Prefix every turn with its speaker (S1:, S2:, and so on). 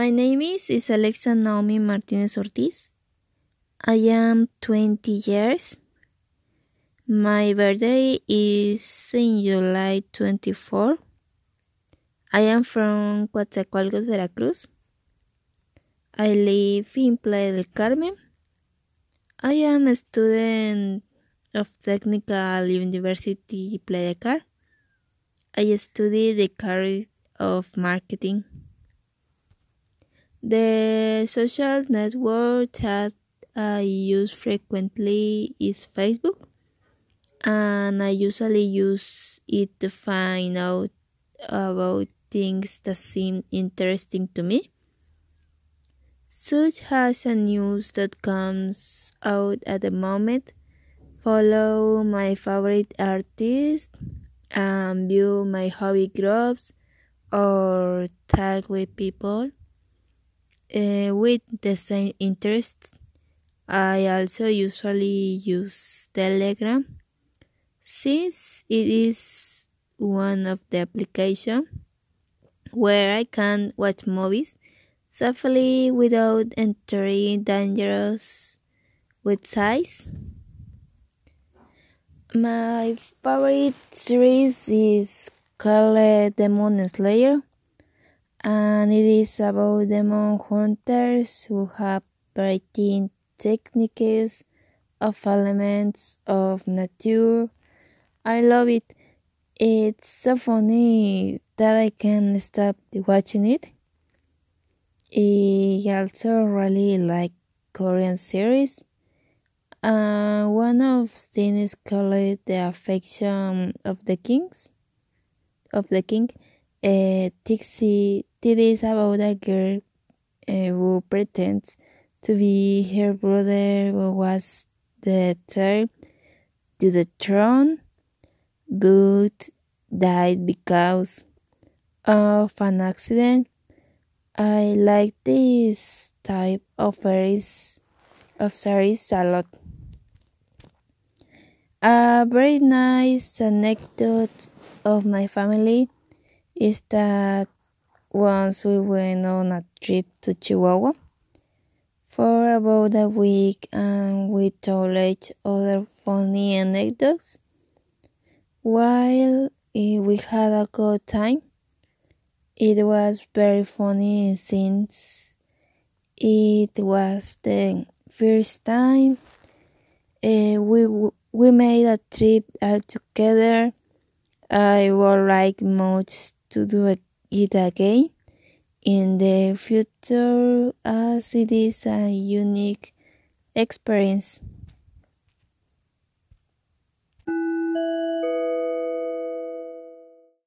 S1: My name is, Alexa Naomi Martinez Ortiz. I am 20 years. My birthday is in July 24. I am from Coatzacoalcos, Veracruz. I live in Playa del Carmen. I am a student of Technical University Playa Carmen. I study the career of marketing. The social network that I use frequently is Facebook, and I usually use it to find out about things that seem interesting to me, such as a news that comes out at the moment, follow my favorite artists, and view my hobby groups, or talk with people uh, with the same interests. I also usually use Telegram since it is one of the applications where I can watch movies safely without entering dangerous websites. My favorite series is called Demon Slayer and it is about demon hunters who have variety techniques of elements of nature. I love it. It's so funny that I can't stop watching it. I also really like Korean series. Uh, one of them is called The Affection of the Kings of the King. Uh, Tixie it is about a girl uh, who pretends to be her brother who was the third to the throne, but died because of an accident. I like this type of series of series a lot. A very nice anecdote of my family is that once we went on a trip to Chihuahua for about a week and we told each other funny anecdotes. While we had a good time, it was very funny since it was the first time uh, we we made a trip all together. I would like much to do it again in the future as it is a unique experience.